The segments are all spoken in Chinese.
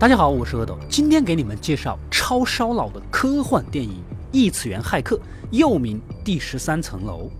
大家好，我是阿斗，今天给你们介绍超烧脑的科幻电影《异次元骇客》，又名《第十三层楼》。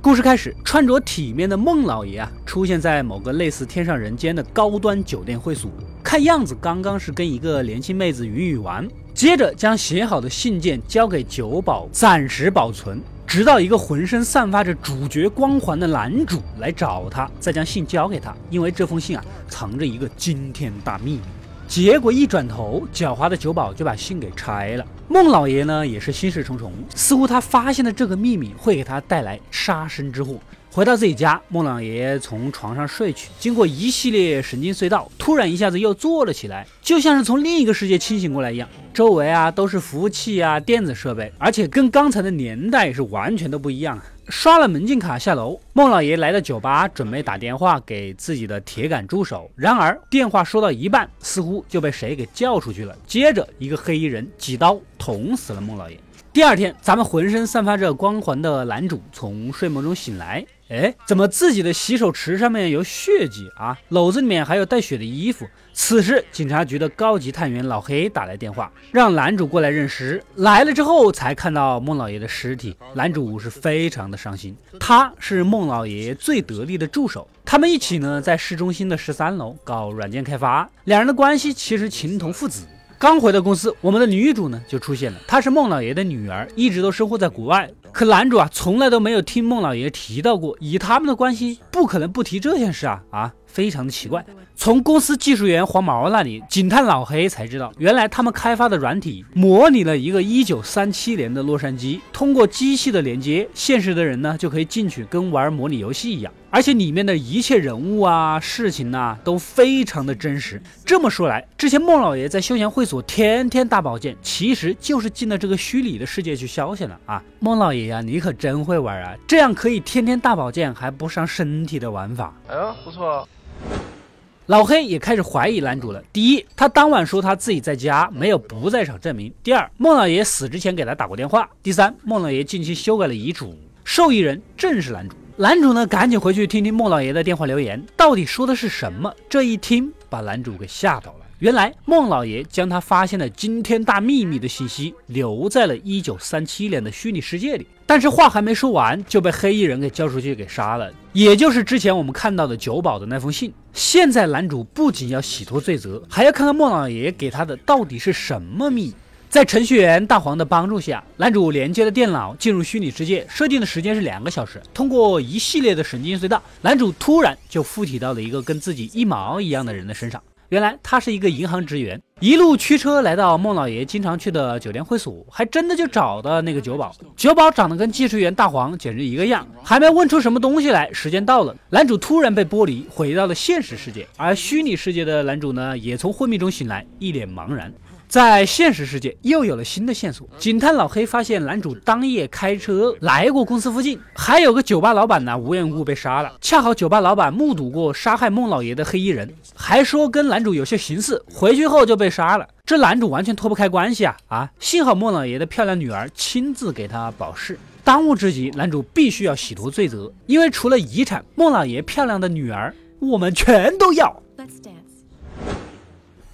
故事开始，穿着体面的孟老爷啊，出现在某个类似天上人间的高端酒店会所，看样子刚刚是跟一个年轻妹子云雨完，接着将写好的信件交给酒保暂时保存。直到一个浑身散发着主角光环的男主来找他，再将信交给他，因为这封信啊藏着一个惊天大秘密。结果一转头，狡猾的酒保就把信给拆了。孟老爷呢也是心事重重，似乎他发现的这个秘密会给他带来杀身之祸。回到自己家，孟老爷从床上睡去，经过一系列神经隧道，突然一下子又坐了起来，就像是从另一个世界清醒过来一样。周围啊都是服务器啊、电子设备，而且跟刚才的年代是完全都不一样。刷了门禁卡下楼，孟老爷来到酒吧，准备打电话给自己的铁杆助手。然而电话说到一半，似乎就被谁给叫出去了。接着一个黑衣人几刀捅死了孟老爷。第二天，咱们浑身散发着光环的男主从睡梦中醒来。哎，怎么自己的洗手池上面有血迹啊？篓子里面还有带血的衣服。此时，警察局的高级探员老黑打来电话，让男主过来认尸。来了之后，才看到孟老爷的尸体。男主是非常的伤心，他是孟老爷最得力的助手。他们一起呢，在市中心的十三楼搞软件开发，两人的关系其实情同父子。刚回到公司，我们的女主呢就出现了。她是孟老爷的女儿，一直都生活在国外。可男主啊，从来都没有听孟老爷提到过。以他们的关系，不可能不提这件事啊啊，非常的奇怪。从公司技术员黄毛那里，警探老黑才知道，原来他们开发的软体模拟了一个一九三七年的洛杉矶。通过机器的连接，现实的人呢就可以进去，跟玩模拟游戏一样。而且里面的一切人物啊、事情呐都非常的真实。这么说来，之前孟老爷在休闲会所天天大保健，其实就是进了这个虚拟的世界去消遣了啊！孟老爷呀，你可真会玩啊！这样可以天天大保健还不伤身体的玩法，哎呦，不错。老黑也开始怀疑男主了。第一，他当晚说他自己在家，没有不在场证明；第二，孟老爷死之前给他打过电话；第三，孟老爷近期修改了遗嘱，受益人正是男主。男主呢，赶紧回去听听孟老爷的电话留言，到底说的是什么？这一听，把男主给吓到了。原来孟老爷将他发现的惊天大秘密的信息留在了一九三七年的虚拟世界里，但是话还没说完，就被黑衣人给叫出去给杀了，也就是之前我们看到的酒保的那封信。现在男主不仅要洗脱罪责，还要看看孟老爷给他的到底是什么秘密。在程序员大黄的帮助下，男主连接了电脑，进入虚拟世界，设定的时间是两个小时。通过一系列的神经隧道，男主突然就附体到了一个跟自己一毛一样的人的身上。原来他是一个银行职员，一路驱车来到孟老爷经常去的酒店会所，还真的就找到那个酒保。酒保长得跟技术员大黄简直一个样，还没问出什么东西来，时间到了，男主突然被剥离，回到了现实世界，而虚拟世界的男主呢，也从昏迷中醒来，一脸茫然。在现实世界又有了新的线索，警探老黑发现男主当夜开车来过公司附近，还有个酒吧老板呢，无缘无故被杀了。恰好酒吧老板目睹过杀害孟老爷的黑衣人，还说跟男主有些形似，回去后就被杀了。这男主完全脱不开关系啊啊！幸好孟老爷的漂亮女儿亲自给他保释。当务之急，男主必须要洗脱罪责，因为除了遗产，孟老爷漂亮的女儿我们全都要。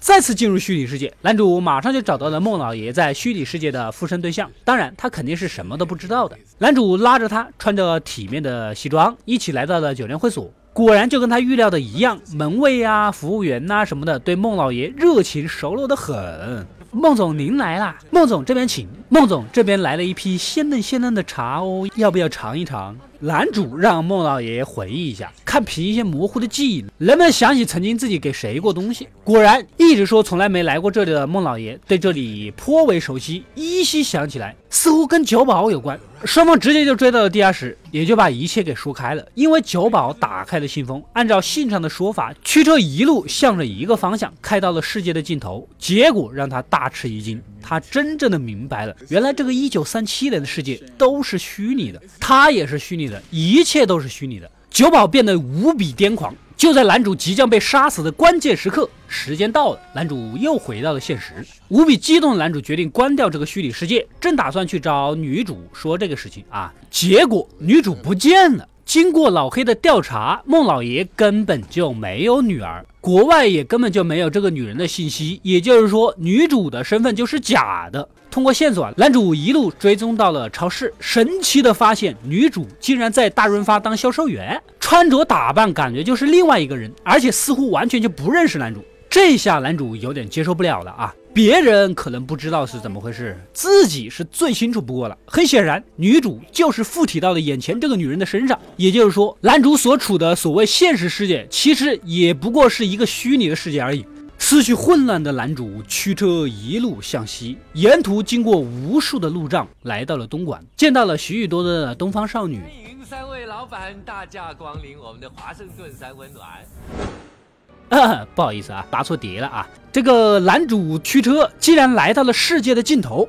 再次进入虚拟世界，男主马上就找到了孟老爷在虚拟世界的附身对象。当然，他肯定是什么都不知道的。男主拉着他，穿着体面的西装，一起来到了酒店会所。果然，就跟他预料的一样，门卫啊、服务员呐什么的，对孟老爷热情熟络的很。孟总，您来啦！孟总这边请。孟总这边来了一批鲜嫩鲜嫩的茶哦，要不要尝一尝？男主让孟老爷回忆一下，看凭一些模糊的记忆，能不能想起曾经自己给谁过东西？果然，一直说从来没来过这里的孟老爷对这里颇为熟悉，依稀想起来，似乎跟酒保有关。双方直接就追到了地下室，也就把一切给说开了。因为酒保打开了信封，按照信上的说法，驱车一路向着一个方向开到了世界的尽头，结果让他大吃一惊。他真正的明白了，原来这个一九三七年的世界都是虚拟的，他也是虚拟的，一切都是虚拟的。酒保变得无比癫狂，就在男主即将被杀死的关键时刻，时间到了，男主又回到了现实。无比激动的男主决定关掉这个虚拟世界，正打算去找女主说这个事情啊，结果女主不见了。经过老黑的调查，孟老爷根本就没有女儿，国外也根本就没有这个女人的信息，也就是说，女主的身份就是假的。通过线索，男主一路追踪到了超市，神奇的发现女主竟然在大润发当销售员，穿着打扮感觉就是另外一个人，而且似乎完全就不认识男主。这下男主有点接受不了了啊！别人可能不知道是怎么回事，自己是最清楚不过了。很显然，女主就是附体到了眼前这个女人的身上，也就是说，男主所处的所谓现实世界，其实也不过是一个虚拟的世界而已。思绪混乱的男主驱车一路向西，沿途经过无数的路障，来到了东莞，见到了许许多多的东方少女。欢迎三位老板大驾光临我们的华盛顿山温暖。不好意思啊，答错碟了啊！这个男主驱车竟然来到了世界的尽头。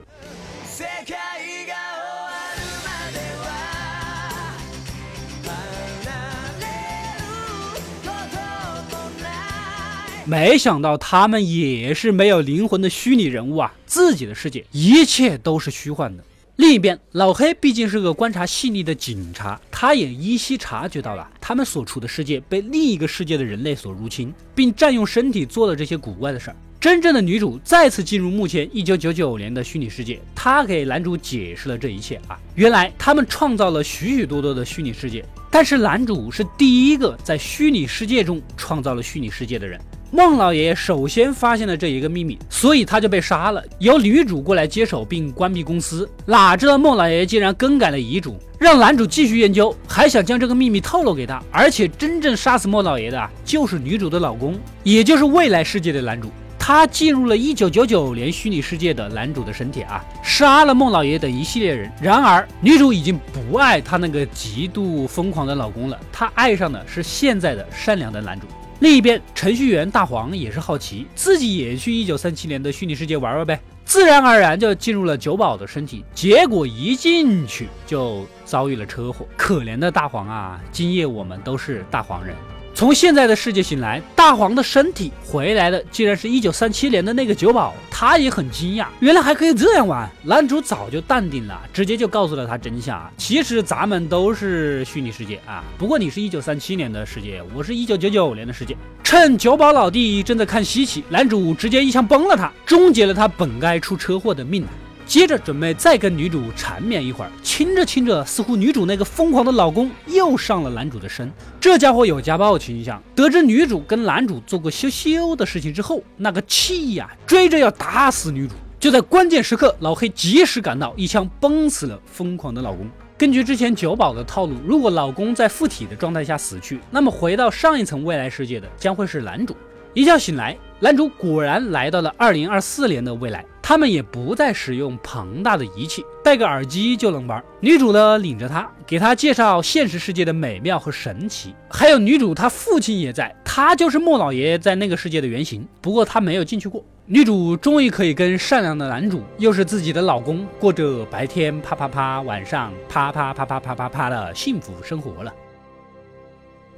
没想到他们也是没有灵魂的虚拟人物啊！自己的世界一切都是虚幻的。另一边，老黑毕竟是个观察细腻的警察，他也依稀察觉到了他们所处的世界被另一个世界的人类所入侵，并占用身体做了这些古怪的事儿。真正的女主再次进入目前一九九九年的虚拟世界，她给男主解释了这一切啊，原来他们创造了许许多多的虚拟世界，但是男主是第一个在虚拟世界中创造了虚拟世界的人。孟老爷爷首先发现了这一个秘密，所以他就被杀了，由女主过来接手并关闭公司。哪知道孟老爷竟然更改了遗嘱，让男主继续研究，还想将这个秘密透露给他。而且真正杀死孟老爷的，就是女主的老公，也就是未来世界的男主。他进入了一九九九年虚拟世界的男主的身体啊，杀了孟老爷等一系列人。然而女主已经不爱她那个极度疯狂的老公了，她爱上的是现在的善良的男主。另一边，程序员大黄也是好奇，自己也去一九三七年的虚拟世界玩玩呗，自然而然就进入了酒保的身体，结果一进去就遭遇了车祸。可怜的大黄啊，今夜我们都是大黄人。从现在的世界醒来，大黄的身体回来的竟然是一九三七年的那个酒保，他也很惊讶，原来还可以这样玩。男主早就淡定了，直接就告诉了他真相啊，其实咱们都是虚拟世界啊，不过你是一九三七年的世界，我是一九九九年的世界。趁酒保老弟正在看稀奇，男主直接一枪崩了他，终结了他本该出车祸的命。接着准备再跟女主缠绵一会儿，亲着亲着，似乎女主那个疯狂的老公又上了男主的身。这家伙有家暴倾向。得知女主跟男主做过羞羞的事情之后，那个气呀，追着要打死女主。就在关键时刻，老黑及时赶到，一枪崩死了疯狂的老公。根据之前酒保的套路，如果老公在附体的状态下死去，那么回到上一层未来世界的将会是男主。一觉醒来，男主果然来到了二零二四年的未来。他们也不再使用庞大的仪器，戴个耳机就能玩。女主呢，领着他，给他介绍现实世界的美妙和神奇。还有女主，她父亲也在，他就是莫老爷在那个世界的原型。不过他没有进去过。女主终于可以跟善良的男主，又是自己的老公，过着白天啪啪啪，晚上啪啪啪啪啪啪啪的幸福生活了。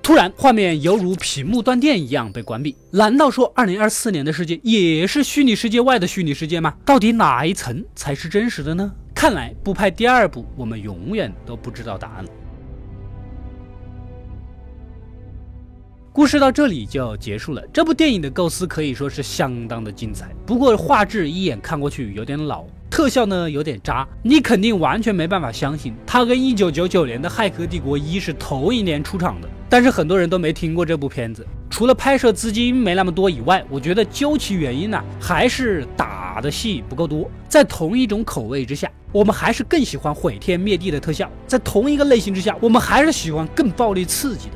突然，画面犹如屏幕断电一样被关闭。难道说，二零二四年的世界也是虚拟世界外的虚拟世界吗？到底哪一层才是真实的呢？看来不拍第二部，我们永远都不知道答案了。故事到这里就结束了。这部电影的构思可以说是相当的精彩，不过画质一眼看过去有点老。特效呢有点渣，你肯定完全没办法相信它跟一九九九年的《骇客帝国一》是同一年出场的。但是很多人都没听过这部片子，除了拍摄资金没那么多以外，我觉得究其原因呢，还是打的戏不够多。在同一种口味之下，我们还是更喜欢毁天灭地的特效；在同一个类型之下，我们还是喜欢更暴力刺激的。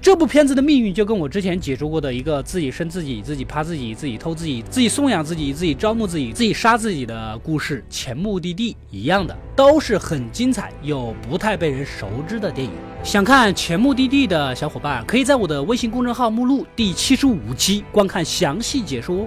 这部片子的命运就跟我之前解说过的一个自己生自己、自己怕自己、自己偷自己、自己送养自己、自己招募自己、自己杀自己的故事《前目的地》一样的，都是很精彩又不太被人熟知的电影。想看《前目的地》的小伙伴，可以在我的微信公众号目录第七十五期观看详细解说。